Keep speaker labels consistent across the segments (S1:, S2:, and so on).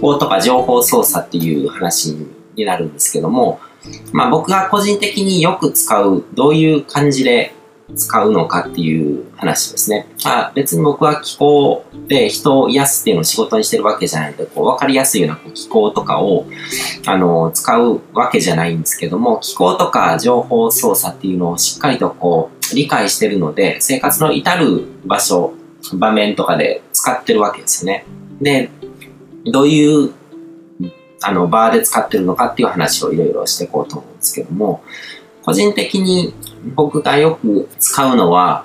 S1: 報とか情報操作っていう話になるんですけども、まあ僕が個人的によく使う、どういう感じで使うのかっていう話ですね。まあ、別に僕は気候で人を癒すっていうのを仕事にしてるわけじゃないので、こう分かりやすいようなこう気候とかをあの使うわけじゃないんですけども、気候とか情報操作っていうのをしっかりとこう理解してるので、生活の至る場所、場面とかで使ってるわけですよね。で、どういうあの、バーで使ってるのかっていう話をいろいろしていこうと思うんですけども、個人的に僕がよく使うのは、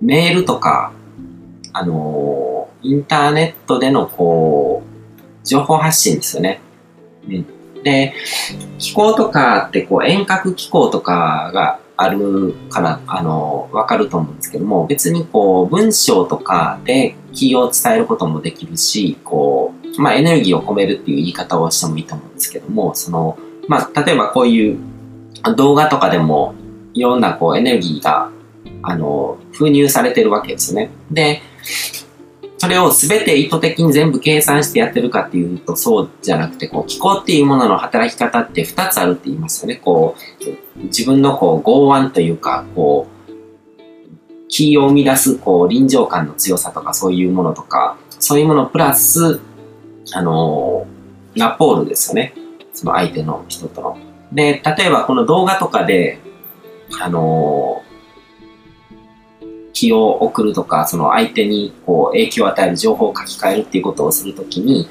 S1: メールとか、あのインターネットでのこう、情報発信ですよね。うん。で、気候とかってこう遠隔気候とかがあるから、あの、わかると思うんですけども、別にこう、文章とかで気を伝えることもできるし、こう、まあエネルギーを込めるっていう言い方をしてもいいと思うんですけども、その、まあ例えばこういう動画とかでもいろんなこうエネルギーが、あの、封入されてるわけですね。で、それを全て意図的に全部計算してやってるかっていうとそうじゃなくて、こう、気候っていうものの働き方って2つあるって言いますよね。こう、自分のこう、剛腕というか、こう、気を生み出す、こう、臨場感の強さとかそういうものとか、そういうものプラス、あのラポールですよね。その相手の人との。で、例えばこの動画とかで、あの気を送るとか、その相手にこう影響を与える情報を書き換えるっていうことをするときに、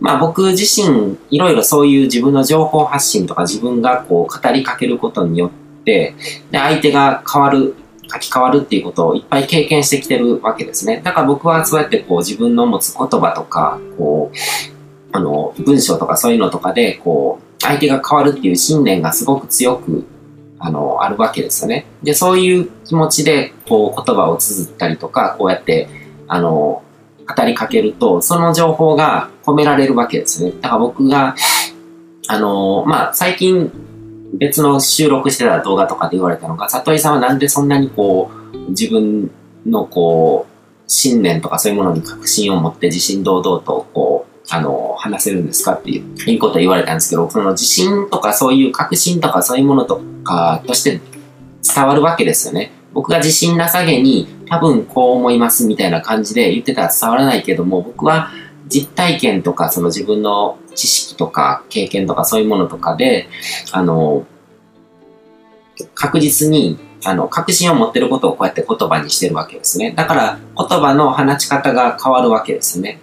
S1: まあ僕自身いろいろそういう自分の情報発信とか自分がこう語りかけることによって、で相手が変わる、書き換わるっていうことをいっぱい経験してきてるわけですね。だから僕はそうやってこう自分の持つ言葉とか、こう、あの、文章とかそういうのとかで、こう、相手が変わるっていう信念がすごく強く、あの、あるわけですよね。で、そういう気持ちで、こう、言葉を綴ったりとか、こうやって、あの、語りかけると、その情報が込められるわけですね。だから僕が、あの、まあ、最近、別の収録してた動画とかで言われたのが、里井さんはなんでそんなにこう、自分のこう、信念とかそういうものに確信を持って自信堂々とこう、あの、話せるんですかっていう、いいこと言われたんですけど、その自信とかそういう確信とかそういうものとかとして伝わるわけですよね。僕が自信なさげに多分こう思いますみたいな感じで言ってたら伝わらないけども、僕は実体験とかその自分の知識とか経験とかそういうものとかで、あの、確実にあの、確信を持ってることをこうやって言葉にしてるわけですね。だから言葉の放ち方が変わるわけですね。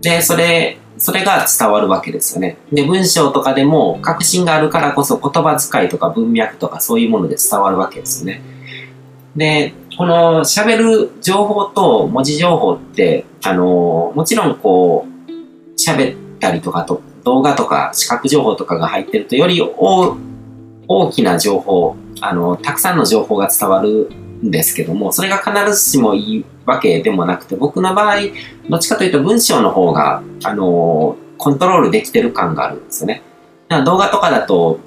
S1: で、それ、それが伝わるわけですよね。で、文章とかでも確信があるからこそ言葉遣いとか文脈とかそういうもので伝わるわけですよね。で、この喋る情報と文字情報って、あの、もちろんこう、喋ったりとかと、動画とか視覚情報とかが入ってるとより大きな情報、あの、たくさんの情報が伝わるんですけども、それが必ずしもいいわけでもなくて、僕の場合、どっちかというと文章の方が、あのコントロールできてる感があるんですよね。だから動画とかだと、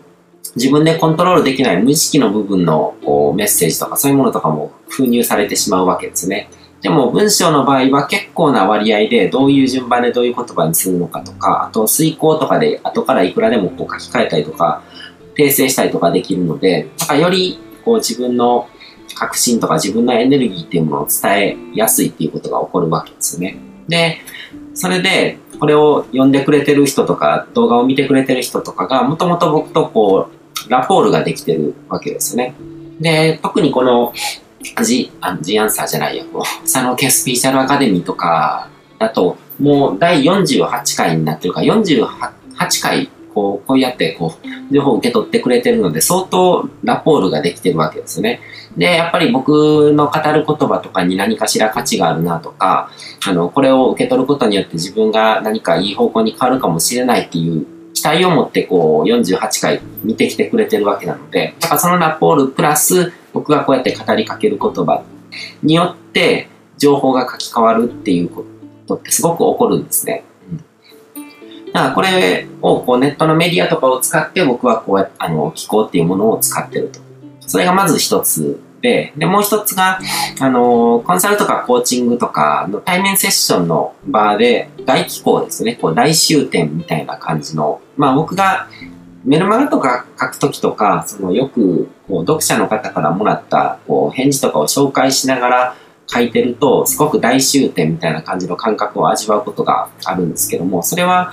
S1: 自分でコントロールできない無意識の部分のこうメッセージとかそういうものとかも封入されてしまうわけですね。でも文章の場合は結構な割合でどういう順番でどういう言葉にするのかとか、あと遂行とかで後からいくらでもこう書き換えたりとか、訂正したりとかできるので、だかよりこう自分の確信とか自分のエネルギーっていうものを伝えやすいっていうことが起こるわけですよね。で、それで、これを読んでくれてる人とか、動画を見てくれてる人とかが、もともと僕とこう、ラポールができてるわけですよね。で、特にこの、ジ、あジアンサーじゃないよ、もう、佐野家スピーシャルアカデミーとかだと、もう第48回になってるから、48回こう、こうやってこう、情報を受け取ってくれてるので、相当ラポールができてるわけですね。で、やっぱり僕の語る言葉とかに何かしら価値があるなとか、あの、これを受け取ることによって自分が何かいい方向に変わるかもしれないっていう期待を持ってこう、48回見てきてくれてるわけなので、だからそのラポールプラス、僕がこうやって語りかける言葉によって、情報が書き換わるっていうことってすごく起こるんですね。だからこれをこうネットのメディアとかを使って僕はこうやあの気候っていうものを使ってると。それがまず一つで、で、もう一つが、あの、コンサルとかコーチングとかの対面セッションの場で、外気候ですね、こう、大終点みたいな感じの、まあ僕がメルマガとか書くときとか、そのよくこう読者の方からもらったこう返事とかを紹介しながら書いてると、すごく大終点みたいな感じの感覚を味わうことがあるんですけども、それは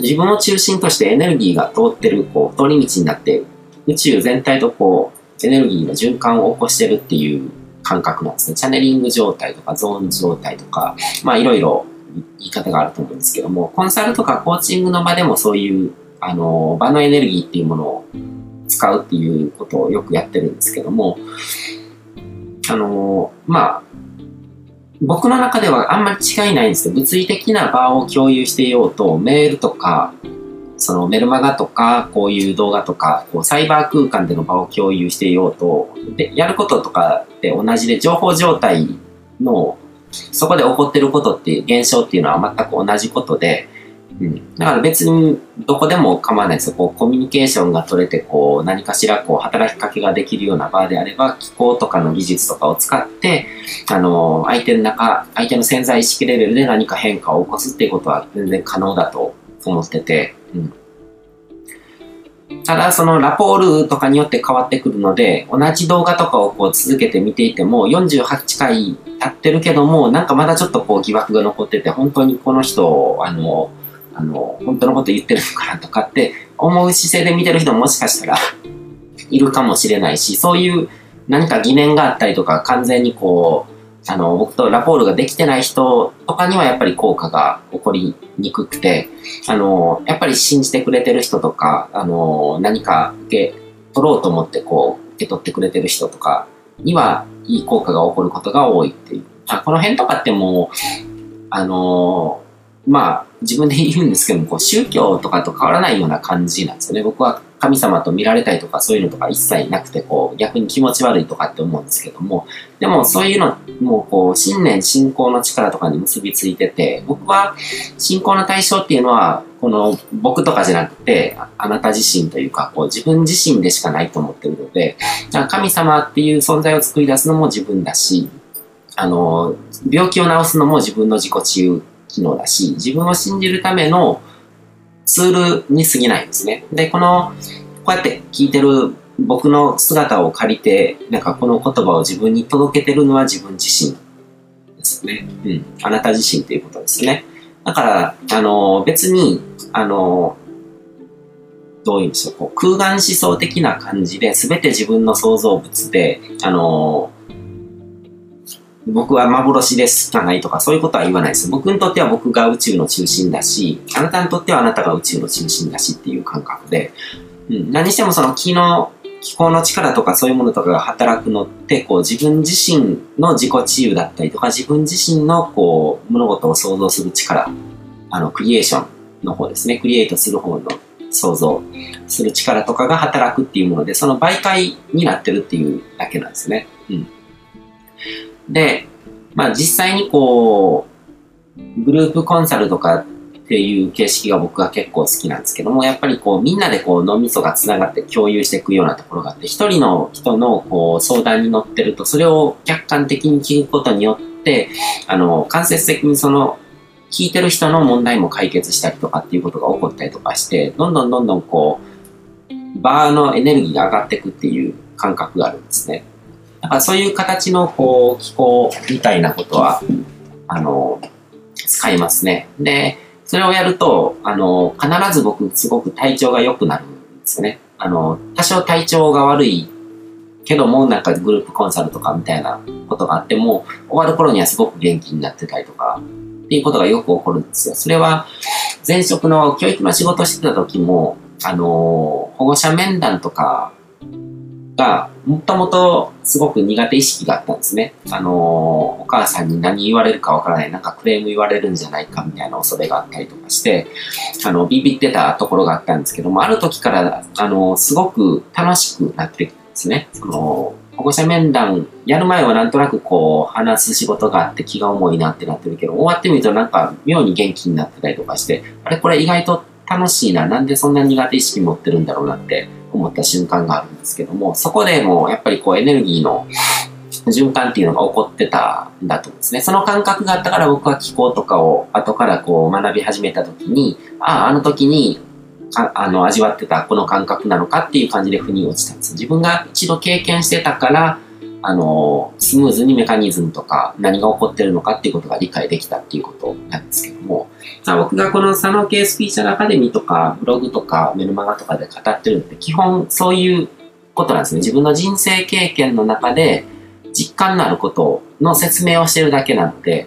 S1: 自分を中心としてエネルギーが通ってる、こう、通り道になって、宇宙全体とこう、エネルギーの循環を起こしてるっていう感覚なんですね。チャネリング状態とかゾーン状態とか、まあいろいろ言い方があると思うんですけども、コンサルとかコーチングの場でもそういうあの、場のエネルギーっていうものを使うっていうことをよくやってるんですけども、あの、まあ、僕の中ではあんまり違いないんですけど、物理的な場を共有していようと、メールとか、そのメルマガとか、こういう動画とか、こうサイバー空間での場を共有していようと、で、やることとかって同じで、情報状態の、そこで起こってることっていう現象っていうのは全く同じことで、うん、だから別にどこでも構わないですよ。こうコミュニケーションが取れて、こう何かしらこう働きかけができるような場であれば、気候とかの技術とかを使って、あの、相手の中、相手の潜在意識レベルで何か変化を起こすっていうことは全然可能だと思ってて、うん。ただ、そのラポールとかによって変わってくるので、同じ動画とかをこう続けて見ていても、48回経ってるけども、なんかまだちょっとこう疑惑が残ってて、本当にこの人、あの、あの、本当のこと言ってるのかなとかって思う姿勢で見てる人ももしかしたらいるかもしれないし、そういう何か疑念があったりとか、完全にこう、あの、僕とラポールができてない人とかにはやっぱり効果が起こりにくくて、あの、やっぱり信じてくれてる人とか、あの、何か受け取ろうと思ってこう、受け取ってくれてる人とかにはいい効果が起こることが多いっていう。あこの辺とかってもう、あの、まあ、自分で言うんですけども、こう宗教とかと変わらないような感じなんですよね。僕は神様と見られたいとかそういうのとか一切なくて、こう逆に気持ち悪いとかって思うんですけども、でもそういうのもこう信念、信仰の力とかに結びついてて、僕は信仰の対象っていうのは、この僕とかじゃなくて、あなた自身というか、こう自分自身でしかないと思ってるので、神様っていう存在を作り出すのも自分だし、あの、病気を治すのも自分の自己治癒機能だし、自分を信じるためのツールに過ぎないんですね。で、この、こうやって聞いてる僕の姿を借りて、なんかこの言葉を自分に届けてるのは自分自身ですね。うん。あなた自身ということですね。だから、あの、別に、あの、どういうんでしょう、こう空間思想的な感じで、全て自分の創造物で、あの、僕は幻ですかないとかそういうことは言わないです。僕にとっては僕が宇宙の中心だし、あなたにとってはあなたが宇宙の中心だしっていう感覚で、うん、何してもその気の、気候の力とかそういうものとかが働くのって、こう自分自身の自己治癒だったりとか、自分自身のこう物事を想像する力、あのクリエーションの方ですね、クリエイトする方の想像する力とかが働くっていうもので、その媒介になってるっていうだけなんですね。うん。で、まあ実際にこう、グループコンサルとかっていう形式が僕は結構好きなんですけども、やっぱりこうみんなでこう脳みそが繋がって共有していくようなところがあって、一人の人のこう相談に乗ってると、それを客観的に聞くことによって、あの、間接的にその聞いてる人の問題も解決したりとかっていうことが起こったりとかして、どんどんどんどんこう、バーのエネルギーが上がっていくっていう感覚があるんですね。だからそういう形のこう気候みたいなことは、あの、使いますね。で、それをやると、あの、必ず僕すごく体調が良くなるんですよね。あの、多少体調が悪いけども、なんかグループコンサルとかみたいなことがあっても、終わる頃にはすごく元気になってたりとか、っていうことがよく起こるんですよ。それは、前職の教育の仕事してた時も、あの、保護者面談とかが、もともとすごく苦手意識があったんですね。あの、お母さんに何言われるかわからない、なんかクレーム言われるんじゃないかみたいな恐れがあったりとかして、あの、ビビってたところがあったんですけども、ある時から、あの、すごく楽しくなってきたんですね。その、保護者面談やる前はなんとなくこう、話す仕事があって気が重いなってなってるけど、終わってみるとなんか妙に元気になってたりとかして、あれこれ意外と楽しいな、なんでそんな苦手意識持ってるんだろうなって思った瞬間があるんですけども、そこでもやっぱりこうエネルギーの循環っていうのが起こってたんだと思うんですね。その感覚があったから僕は気候とかを後からこう学び始めた時に、ああ、あの時にあの味わってたこの感覚なのかっていう感じで腑に落ちたんです。自分が一度経験してたから、あの、スムーズにメカニズムとか何が起こってるのかっていうことが理解できたっていうことなんですけども、あ僕がこの佐野系スピーチャルアカデミーとかブログとかメルマガとかで語ってるのって基本そういうことなんですね。自分の人生経験の中で実感のあることの説明をしてるだけなので、